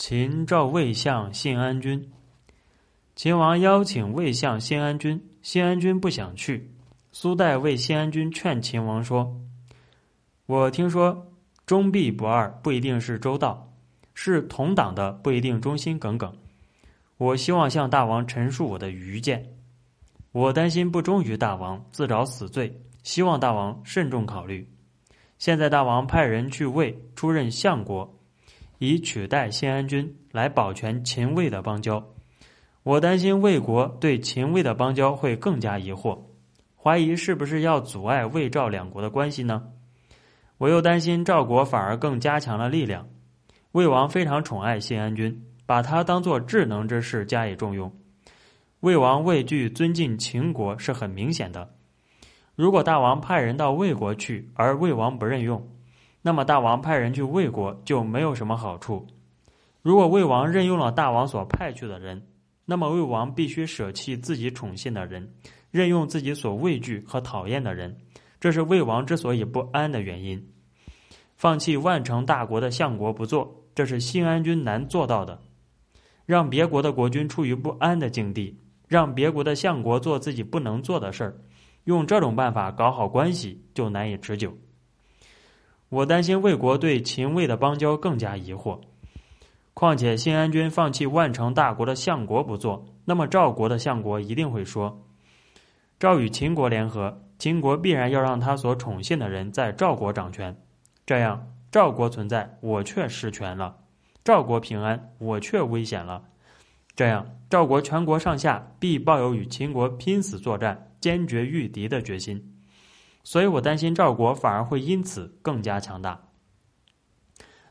秦赵魏相信安君。秦王邀请魏相信安君，信安君不想去。苏代为信安君劝秦王说：“我听说忠必不二不一定是周到，是同党的不一定忠心耿耿。我希望向大王陈述我的愚见。我担心不忠于大王，自找死罪，希望大王慎重考虑。现在大王派人去魏出任相国。”以取代新安君来保全秦魏的邦交，我担心魏国对秦魏的邦交会更加疑惑，怀疑是不是要阻碍魏赵两国的关系呢？我又担心赵国反而更加强了力量。魏王非常宠爱新安君，把他当做智能之士加以重用。魏王畏惧尊敬秦国是很明显的。如果大王派人到魏国去，而魏王不任用。那么大王派人去魏国就没有什么好处。如果魏王任用了大王所派去的人，那么魏王必须舍弃自己宠信的人，任用自己所畏惧和讨厌的人。这是魏王之所以不安的原因。放弃万城大国的相国不做，这是新安君难做到的。让别国的国君处于不安的境地，让别国的相国做自己不能做的事儿，用这种办法搞好关系就难以持久。我担心魏国对秦魏的邦交更加疑惑，况且新安君放弃万城大国的相国不做，那么赵国的相国一定会说：赵与秦国联合，秦国必然要让他所宠信的人在赵国掌权，这样赵国存在，我却失权了；赵国平安，我却危险了。这样赵国全国上下必抱有与秦国拼死作战、坚决御敌的决心。所以我担心赵国反而会因此更加强大。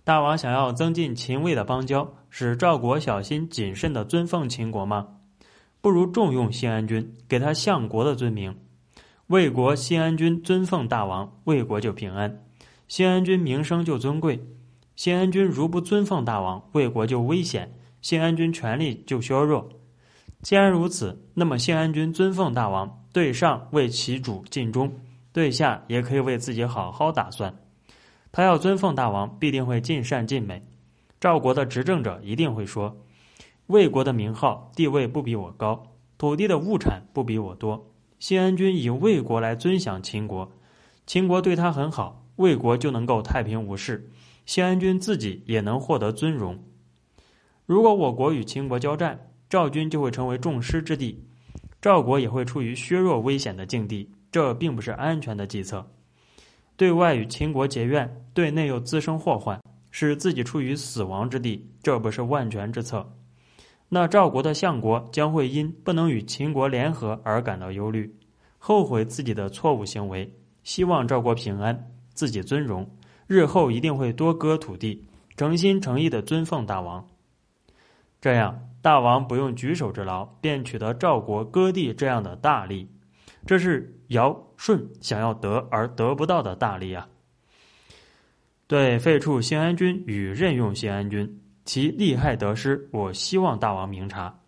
大王想要增进秦魏的邦交，使赵国小心谨慎的尊奉秦国吗？不如重用新安君，给他相国的尊名。魏国新安君尊奉大王，魏国就平安，新安君名声就尊贵。新安君如不尊奉大王，魏国就危险，新安君权力就削弱。既然如此，那么新安君尊奉大王，对上为其主尽忠。对下也可以为自己好好打算，他要尊奉大王，必定会尽善尽美。赵国的执政者一定会说：魏国的名号地位不比我高，土地的物产不比我多。新安君以魏国来尊享秦国，秦国对他很好，魏国就能够太平无事，新安君自己也能获得尊荣。如果我国与秦国交战，赵军就会成为众矢之的，赵国也会处于削弱危险的境地。这并不是安全的计策，对外与秦国结怨，对内又滋生祸患，使自己处于死亡之地，这不是万全之策。那赵国的相国将会因不能与秦国联合而感到忧虑，后悔自己的错误行为，希望赵国平安，自己尊荣，日后一定会多割土地，诚心诚意的尊奉大王。这样，大王不用举手之劳，便取得赵国割地这样的大利。这是尧舜想要得而得不到的大利啊！对废黜新安君与任用新安君，其利害得失，我希望大王明察。